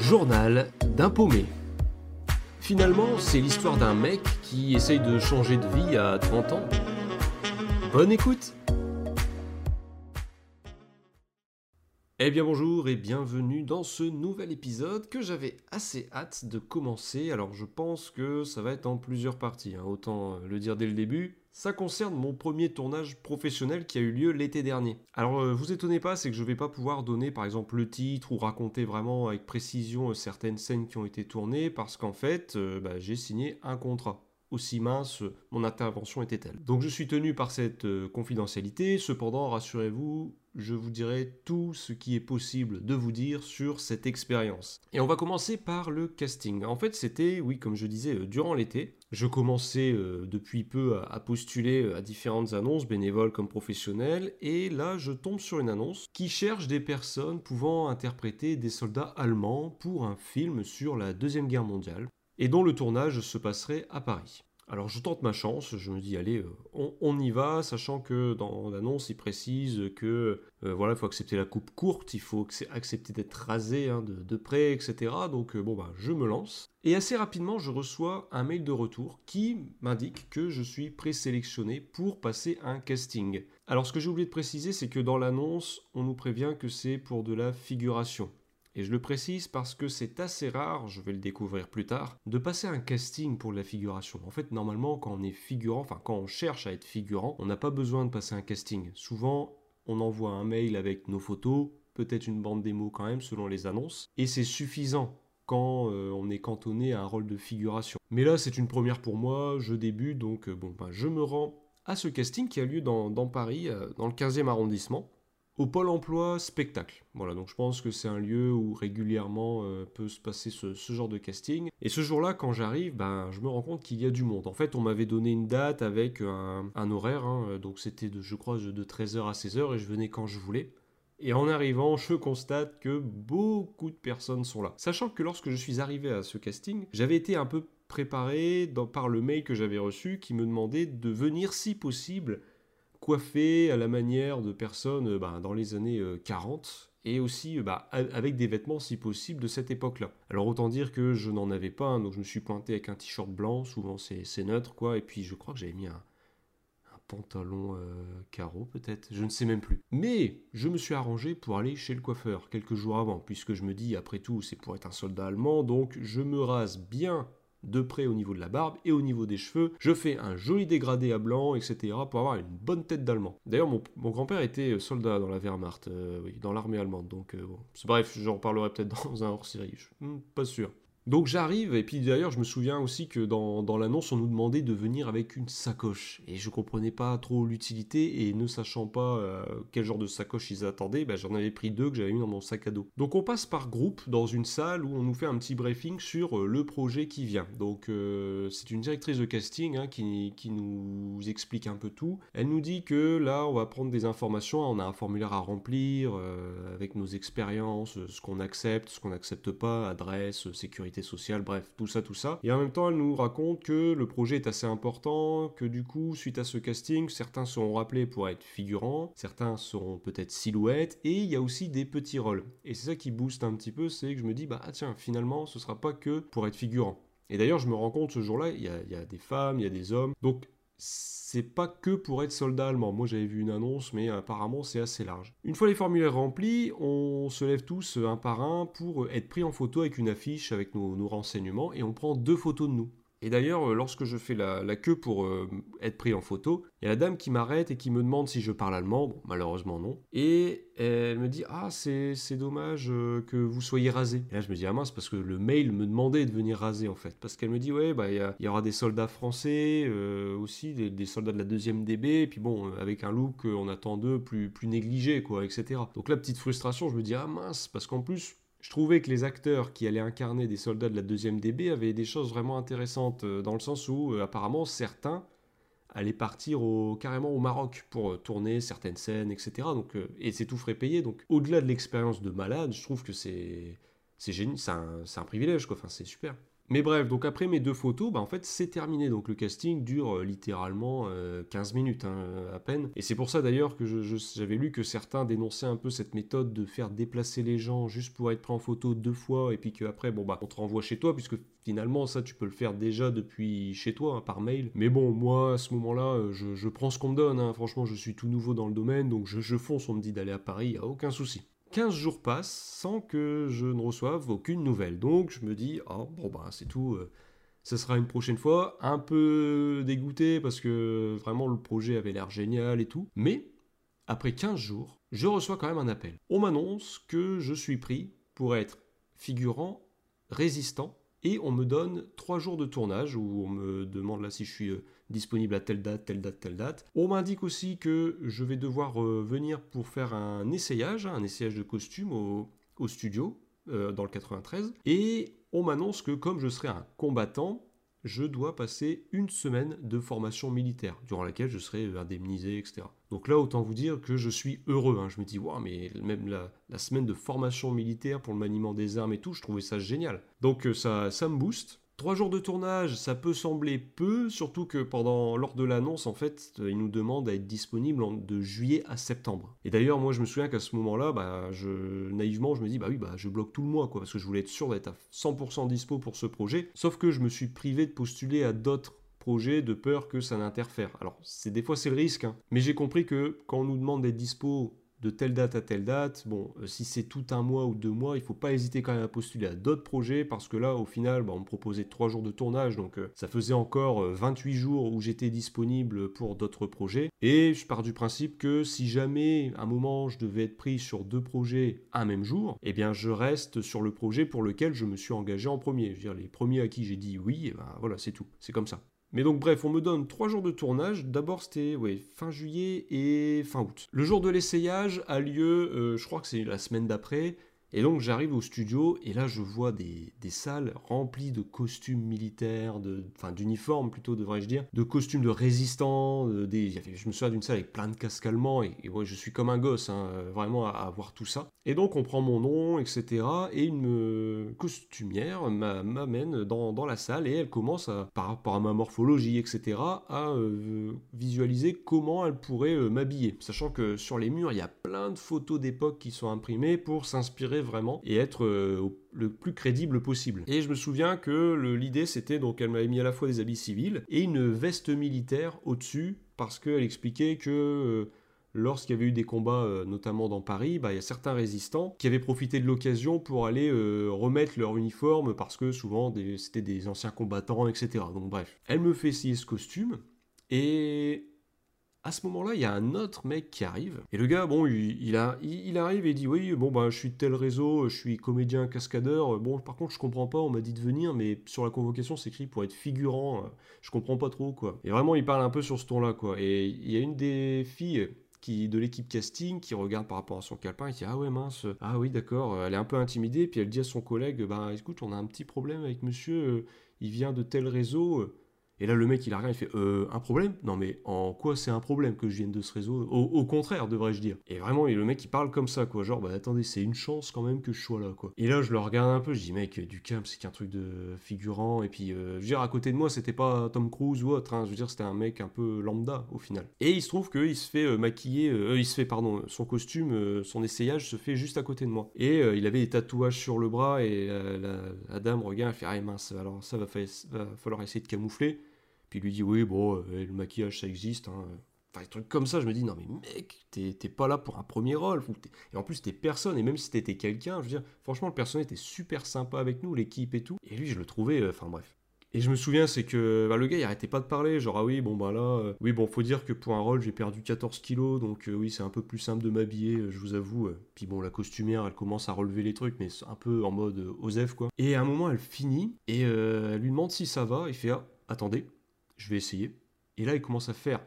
Journal d'un paumé. Finalement, c'est l'histoire d'un mec qui essaye de changer de vie à 30 ans. Bonne écoute Eh bien bonjour et bienvenue dans ce nouvel épisode que j'avais assez hâte de commencer. Alors je pense que ça va être en plusieurs parties, hein. autant le dire dès le début. Ça concerne mon premier tournage professionnel qui a eu lieu l'été dernier. Alors euh, vous étonnez pas, c'est que je vais pas pouvoir donner par exemple le titre ou raconter vraiment avec précision euh, certaines scènes qui ont été tournées parce qu'en fait euh, bah, j'ai signé un contrat aussi mince mon intervention était-elle. Donc je suis tenu par cette confidentialité, cependant rassurez-vous, je vous dirai tout ce qui est possible de vous dire sur cette expérience. Et on va commencer par le casting. En fait c'était, oui comme je disais, durant l'été, je commençais euh, depuis peu à, postuler euh, à différentes annonces, bénévoles comme professionnelles, et là je tombe sur une annonce qui cherche des personnes pouvant interpréter des soldats allemands pour un film sur la Deuxième Guerre mondiale, et dont le tournage se passerait à Paris. Alors je tente ma chance, je me dis allez, euh, on, y va, sachant que dans l'annonce il précise que euh, voilà, il faut accepter la coupe courte, il faut accepter d'être rasé hein, de, près, etc. Donc euh, bon bah je me lance. Et assez rapidement je reçois un mail de retour qui m'indique que je suis présélectionné pour passer un casting. Alors ce que j'ai oublié de préciser c'est que dans l'annonce on nous prévient que c'est pour de la figuration. Et je le précise parce que c'est assez rare, je vais le découvrir plus tard, de passer un casting pour la figuration. En fait, normalement, quand on est figurant, enfin quand on cherche à être figurant, on n'a pas besoin de passer un casting. Souvent, on envoie un mail avec nos photos, peut-être une bande démo quand même selon les annonces, et c'est suffisant quand euh, on est cantonné à un rôle de figuration. Mais là, c'est une première pour moi, je débute, donc euh, bon, ben, je me rends à ce casting qui a lieu dans, Paris, euh, dans le 15e arrondissement au Pôle emploi spectacle. Voilà, donc je pense que c'est un lieu où régulièrement euh, peut se passer ce, genre de casting. Et ce jour-là, quand j'arrive, ben, je me rends compte qu'il y a du monde. En fait, on m'avait donné une date avec un, horaire, hein, donc c'était, de, je crois, de 13h à 16h et je venais quand je voulais. Et en arrivant, je constate que beaucoup de personnes sont là. Sachant que lorsque je suis arrivé à ce casting, j'avais été un peu préparé par le mail que j'avais reçu qui me demandait de venir si possible à la manière de personnes euh, bah, dans les années 40 euh, et aussi euh, bah, avec des vêtements si possible de cette époque-là. Alors autant dire que je n'en avais pas, hein, donc je me suis pointé avec un t-shirt blanc, souvent c'est neutre quoi, et puis je crois que j'avais mis un, pantalon carreau peut-être, je ne sais même plus. Mais je me suis arrangé pour aller chez le coiffeur quelques jours avant, puisque je me dis après tout c'est pour être un soldat allemand, donc je me rase bien de près au niveau de la barbe et au niveau des cheveux. Je fais un joli dégradé à blanc, etc. pour avoir une bonne tête d'allemand. D'ailleurs, mon, grand-père était soldat dans la Wehrmacht, euh, dans l'armée allemande. Donc, euh, bon. bref, j'en reparlerai peut-être dans un hors-série. Hmm, pas sûr. Donc j'arrive, et puis d'ailleurs je me souviens aussi que dans, l'annonce on nous demandait de venir avec une sacoche. Et je comprenais pas trop l'utilité, et ne sachant pas euh, quel genre de sacoche ils attendaient, bah, j'en avais pris deux que j'avais mis dans mon sac à dos. Donc on passe par groupe dans une salle où on nous fait un petit briefing sur euh, le projet qui vient. Donc euh, c'est une directrice de casting hein, qui, qui, nous explique un peu tout. Elle nous dit que là on va prendre des informations, on a un formulaire à remplir avec nos expériences, ce qu'on accepte, ce qu'on n'accepte pas, adresse, sécurité sociale, bref, tout ça, tout ça. Et en même temps, elle nous raconte que le projet est assez important, que du coup, suite à ce casting, certains seront rappelés pour être figurants, certains seront peut-être silhouettes, et il y a aussi des petits rôles. Et c'est ça qui booste un petit peu, c'est que je me dis, bah ah, tiens, finalement, ce sera pas que pour être figurant. Et d'ailleurs, je me rends compte ce jour-là, il y y a des femmes, il y a des hommes. Donc, c'est pas que pour être soldat allemand. Moi j'avais vu une annonce, mais apparemment c'est assez large. Une fois les formulaires remplis, on se lève tous un par un pour être pris en photo avec une affiche avec nos renseignements et on prend deux photos de nous. Et d'ailleurs, euh, lorsque je fais la, queue pour euh, être pris en photo, il y a la dame qui m'arrête et qui me demande si je parle allemand. Malheureusement non. Et elle me dit Ah, c'est dommage euh, que vous soyez rasé. Et là, je me dis Ah mince, parce que le mail me demandait de venir raser en fait. Parce qu'elle me dit Ouais, bah il y, aura des soldats français aussi, des, soldats de la deuxième DB. Et puis bon, avec un look, on attend d'eux plus, plus négligé, quoi, etc. Donc la petite frustration, je me dis Ah mince, parce qu'en plus, je trouvais que les acteurs qui allaient incarner des soldats de la deuxième DB avaient des choses vraiment intéressantes, euh, dans le sens où euh, apparemment certains allaient partir au, carrément au Maroc pour euh, tourner certaines scènes, etc. Et c'est tout frais payé. Donc au-delà de l'expérience de malade, je trouve que c'est c'est génial, c'est un, un, privilège, quoi. Enfin, c'est super. Mais bref, donc après mes deux photos, bah en fait c'est terminé. Donc le casting dure euh, littéralement 15 minutes hein, à peine. Et c'est pour ça d'ailleurs que j'avais lu que certains dénonçaient un peu cette méthode de faire déplacer les gens juste pour être pris en photo deux fois et puis qu'après bon bah on te renvoie chez toi puisque finalement ça tu peux le faire déjà depuis chez toi hein, par mail. Mais bon moi à ce moment-là euh, je, prends ce qu'on me donne. Hein. Franchement je suis tout nouveau dans le domaine donc je, je fonce. On me dit d'aller à Paris, y a aucun souci. 15 jours passent sans que je ne reçoive aucune nouvelle. Donc je me dis, oh, bon bah c'est tout, euh, ce sera une prochaine fois. Un peu dégoûté parce que vraiment le projet avait l'air génial et tout. Mais après 15 jours, je reçois quand même un appel. On m'annonce que je suis pris pour être figurant résistant et on me donne 3 jours de tournage où on me demande là si je suis euh, disponible à telle date, telle date, telle date. On m'indique aussi que je vais devoir euh, venir pour faire un essayage, hein, un essayage de costume au, studio euh, dans le 93. Et on m'annonce que comme je serai un combattant, je dois passer une semaine de formation militaire, durant laquelle je serai indemnisé, etc. Donc là, autant vous dire que je suis heureux. Hein. Je me dis, waouh, mais même la, la, semaine de formation militaire pour le maniement des armes et tout, je trouvais ça génial. Donc euh, ça, ça me booste. Trois jours de tournage, ça peut sembler peu, surtout que pendant lors de l'annonce, en fait, ils nous demandent à être disponible de juillet à septembre. Et d'ailleurs, moi, je me souviens qu'à ce moment-là, bah, je, naïvement, je me dis, bah oui, bah, je bloque tout le mois, quoi, parce que je voulais être sûr d'être à 100% dispo pour ce projet. Sauf que je me suis privé de postuler à d'autres projets de peur que ça n'interfère. Alors, c'est des fois c'est le risque, hein. mais j'ai compris que quand on nous demande d'être dispo de telle date à telle date. Bon, euh, si c'est tout un mois ou deux mois, il faut pas hésiter quand même à postuler à d'autres projets parce que là, au final, bah, on me proposait trois jours de tournage, donc euh, ça faisait encore 28 euh, jours où j'étais disponible pour d'autres projets. Et je pars du principe que si jamais à un moment je devais être pris sur deux projets un même jour, eh bien je reste sur le projet pour lequel je me suis engagé en premier. Je veux dire, les premiers à qui j'ai dit oui, et eh ben voilà, c'est tout. C'est comme ça. Mais donc bref, on me donne trois jours de tournage. D'abord c'était fin juillet et fin août. Le jour de l'essayage a lieu, euh, je crois que c'est la semaine d'après. Et donc j'arrive au studio et là je vois des, salles remplies de costumes militaires, de, enfin d'uniformes plutôt devrais-je dire, de costumes de résistants, des, je me souviens d'une salle avec plein de casques allemands et, ouais, je suis comme un gosse hein, vraiment à, voir tout ça. Et donc on prend mon nom, etc. Et une costumière m'amène dans, dans, la salle et elle commence par rapport à ma morphologie, etc., à euh, visualiser comment elle pourrait euh, m'habiller. Sachant que sur les murs il y a plein de photos d'époque qui sont imprimées pour s'inspirer vraiment et être euh, le plus crédible possible. Et je me souviens que l'idée c'était donc elle m'avait mis à la fois des habits civils et une veste militaire au-dessus parce qu'elle expliquait que euh, lorsqu'il y avait eu des combats, euh, notamment dans Paris, bah, il y a certains résistants qui avaient profité de l'occasion pour aller remettre leur uniforme parce que souvent c'était des anciens combattants, etc. Donc bref, elle me fait essayer ce costume et à ce moment-là, il y a un autre mec qui arrive. Et le gars, bon, il, il, arrive et il dit Oui, bon, bah, je suis de tel réseau, je suis comédien, cascadeur. Bon, par contre, je comprends pas, on m'a dit de venir, mais sur la convocation, c'est écrit pour être figurant. Je comprends pas trop, quoi. Et vraiment, il parle un peu sur ce ton-là, quoi. Et il y a une des filles qui, de l'équipe casting qui regarde par rapport à son calepin et dit Ah ouais, mince, ah oui, d'accord. Elle est un peu intimidée, puis elle dit à son collègue Bah, écoute, on a un petit problème avec monsieur, il vient de tel réseau et là, le mec, il a rien, il fait euh, un problème? Non, mais en quoi c'est un problème que je vienne de ce réseau au, contraire, devrais-je dire. Et vraiment, le mec, il parle comme ça, quoi. Genre, bah attendez, c'est une chance quand même que je sois là, quoi. Et là, je le regarde un peu, je dis, mec, du calme, c'est qu'un truc de figurant. Et puis, euh, je veux dire, à côté de moi, c'était pas Tom Cruise ou autre, hein. Je veux dire, c'était un mec un peu lambda, au final. Et il se trouve qu'il se fait euh, maquiller, euh, il se fait, pardon, son costume, son essayage se fait juste à côté de moi. Et il avait des tatouages sur le bras, et la, dame regarde, elle fait, ah mince, alors ça va falloir essayer de camoufler. Puis lui dit oui, bon, euh, le maquillage ça existe. Hein. Enfin, des trucs comme ça, je me dis non mais mec, t'es pas là pour un premier rôle. Et en plus, t'es personne. Et même si t'étais quelqu'un, je veux dire, franchement, le personnage était super sympa avec nous, l'équipe et tout. Et lui, je le trouvais, euh, enfin bref. Et je me souviens, c'est que bah, le gars, il arrêtait pas de parler, genre, ah oui, bon, bah là, euh, oui, bon, faut dire que pour un rôle, j'ai perdu 14 kilos, donc oui, c'est un peu plus simple de m'habiller, je vous avoue. Puis bon, la costumière, elle commence à relever les trucs, mais un peu en mode Osef, quoi. Et à un moment, elle finit, et elle lui demande si ça va, il fait, ah, attendez, je vais essayer. Et là, il commence à faire.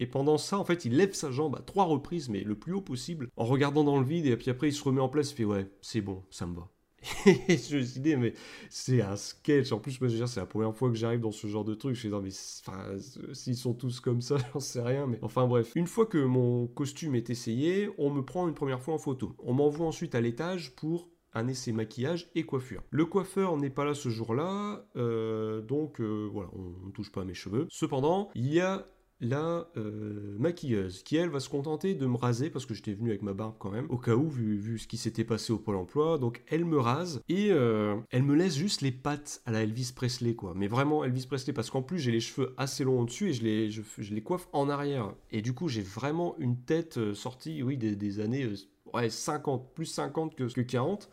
Et pendant ça, en fait, il lève sa jambe à trois reprises, mais le plus haut possible, en regardant dans le vide, et puis après, il se remet en place, il fait Ouais, c'est bon, ça me va. Et je me suis dit, mais c'est un sketch. En plus, je dire, c'est la première fois que j'arrive dans ce genre de truc. Je suis dit, mais s'ils sont tous comme ça, j'en sais rien. Mais enfin, bref. Une fois que mon costume est essayé, on me prend une première fois en photo. On m'envoie ensuite à l'étage pour un essai maquillage et coiffure. Le coiffeur n'est pas là ce jour-là, euh, donc euh, voilà, on ne touche pas à mes cheveux. Cependant, il y a la euh, maquilleuse qui elle va se contenter de me raser parce que j'étais venu avec ma barbe quand même au cas où vu, vu ce qui s'était passé au pôle emploi donc elle me rase et elle me laisse juste les pattes à la Elvis Presley quoi mais vraiment Elvis Presley parce qu'en plus j'ai les cheveux assez longs au-dessus et je les, je, les coiffe en arrière et du coup j'ai vraiment une tête sortie oui des, années ouais 50 plus 50 que, que 40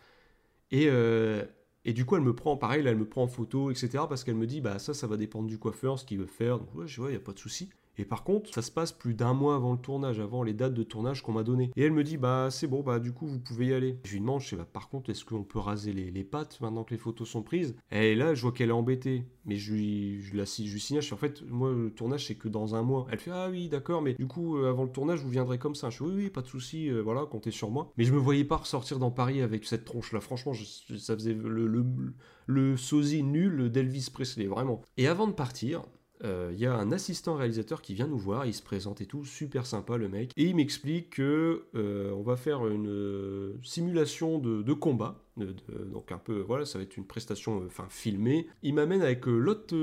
et, euh, et du coup, elle me prend, pareil, elle me prend en photo, etc. Parce qu'elle me dit, bah ça, ça va dépendre du coiffeur, ce qu'il veut faire. Donc, ouais, je vois, il n'y a pas de souci. Et par contre, ça se passe plus d'un mois avant le tournage, avant les dates de tournage qu'on m'a données. Et elle me dit, bah c'est bon, bah du coup vous pouvez y aller. Je lui demande, je sais, bah par contre, est-ce qu'on peut raser les, pattes maintenant que les photos sont prises? Et là, je vois qu'elle est embêtée. Mais je lui, je, la, je lui signale, je en fait, moi le tournage c'est que dans un mois. Elle fait, ah oui, d'accord, mais du coup, euh, avant le tournage, vous viendrez comme ça. Je dis, oui, oui, pas de souci, euh, voilà, comptez sur moi. Mais je me voyais pas ressortir dans Paris avec cette tronche-là. Franchement, ça faisait le, le, le sosie nul d'Elvis Presley, vraiment. Et avant de partir, il euh, y a un assistant réalisateur qui vient nous voir, il se présente et tout, super sympa le mec, et il m'explique que euh, on va faire une euh, simulation de, combat, donc un peu, voilà, ça va être une prestation, enfin filmée. Il m'amène avec l'autre,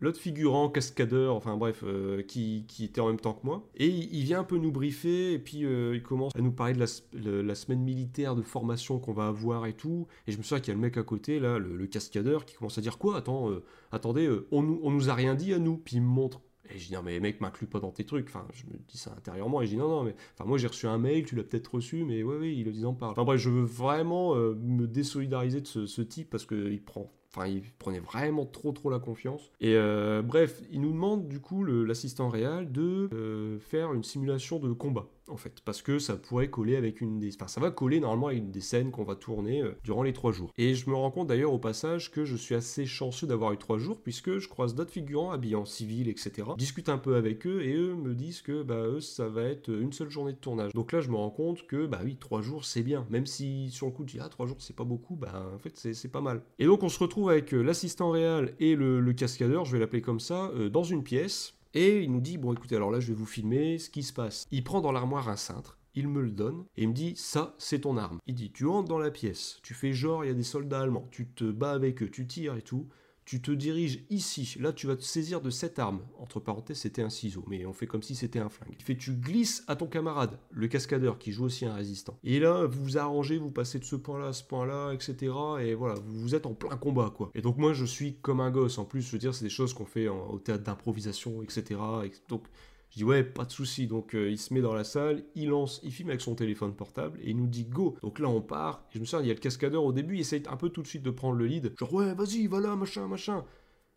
l'autre figurant, cascadeur, enfin bref, qui, était en même temps que moi, et il, vient un peu nous briefer, et puis il commence à nous parler de la, semaine militaire de formation qu'on va avoir et tout, et je me souviens qu'il y a le mec à côté là, le, cascadeur, qui commence à dire quoi, attends, attendez, on, on nous a rien dit à nous, puis il me montre. Et je dis, non, mais mec, m'inclus pas dans tes trucs. Enfin, je me dis ça intérieurement. Et je dis, non, non, mais. Moi, j'ai reçu un mail, tu l'as peut-être reçu, mais oui, oui, il en parle. Enfin, bref, je veux vraiment euh, me désolidariser de ce type parce qu'il prend Enfin, il prenait vraiment trop trop la confiance. Et euh, bref, il nous demande du coup l'assistant réel de euh, faire une simulation de combat en fait, parce que ça pourrait coller avec une des, enfin ça va coller normalement avec des scènes qu'on va tourner euh, durant les trois jours. Et je me rends compte d'ailleurs au passage que je suis assez chanceux d'avoir eu trois jours puisque je croise d'autres figurants habillés en civil, etc. Discute un peu avec eux et eux me disent que bah eux ça va être une seule journée de tournage. Donc là je me rends compte que bah oui trois jours c'est bien, même si sur le coup tu dis ah trois jours c'est pas beaucoup, bah en fait c'est pas mal. Et donc on se retrouve avec euh, l'assistant réel et le, cascadeur, je vais l'appeler comme ça, euh, dans une pièce. Et il nous dit, bon écoutez, alors là je vais vous filmer ce qui se passe. Il prend dans l'armoire un cintre, il me le donne, et il me dit, ça c'est ton arme. Il dit, tu entres dans la pièce, tu fais genre, il y a des soldats allemands, tu te bats avec eux, tu tires et tout, tu te diriges ici, là tu vas te saisir de cette arme. Entre parenthèses, c'était un ciseau, mais on fait comme si c'était un flingue. Fait tu glisses à ton camarade, le cascadeur qui joue aussi un résistant. Et là, vous vous arrangez, vous passez de ce point-là à ce point-là, etc. Et voilà, vous êtes en plein combat, quoi. Et donc moi, je suis comme un gosse. En plus, je veux dire, c'est des choses qu'on fait au théâtre d'improvisation, etc. Donc je dis ouais, pas de souci. Donc euh, il se met dans la salle, il lance, il filme avec son téléphone portable et il nous dit go. Donc là on part. Et je me souviens, il y a le cascadeur au début, il essaye un peu tout de suite de prendre le lead. Genre ouais, vas-y, voilà, machin, machin.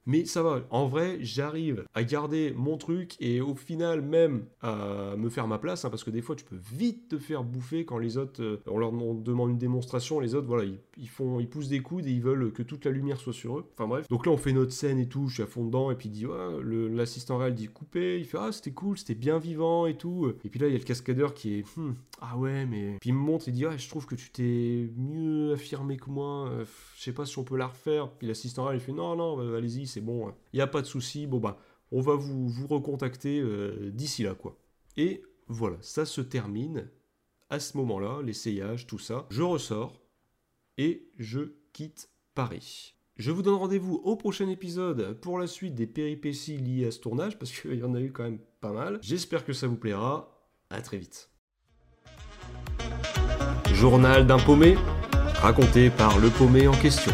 Mais ça va, en vrai, j'arrive à garder mon truc et au final même à me faire ma place, hein, parce que des fois tu peux vite te faire bouffer quand les autres, euh, on leur demande une démonstration, les autres, voilà, ils, font, ils poussent des coudes et ils veulent que toute la lumière soit sur eux. Enfin bref. Donc là on fait notre scène et tout, je suis à fond dedans et puis il dit, l'assistant réel dit couper, il fait, ah c'était cool, c'était bien vivant et tout. Et puis là il y a le cascadeur qui est, hmm, ah ouais, mais. Puis il me montre, il dit, ah je trouve que tu t'es mieux affirmé que moi, euh, je sais pas si on peut la refaire. Puis l'assistant réel il fait, non, non, bah, allez-y, c'est bon, il hein. n'y a pas de souci, bon bah, on va vous, vous recontacter euh, d'ici là, quoi. Et voilà, ça se termine à ce moment-là, l'essayage, tout ça. Je ressors et je quitte Paris. Je vous donne rendez-vous au prochain épisode pour la suite des péripéties liées à ce tournage, parce qu'il y en a eu quand même pas mal. J'espère que ça vous plaira. À très vite. Journal d'un paumé, raconté par le paumé en question.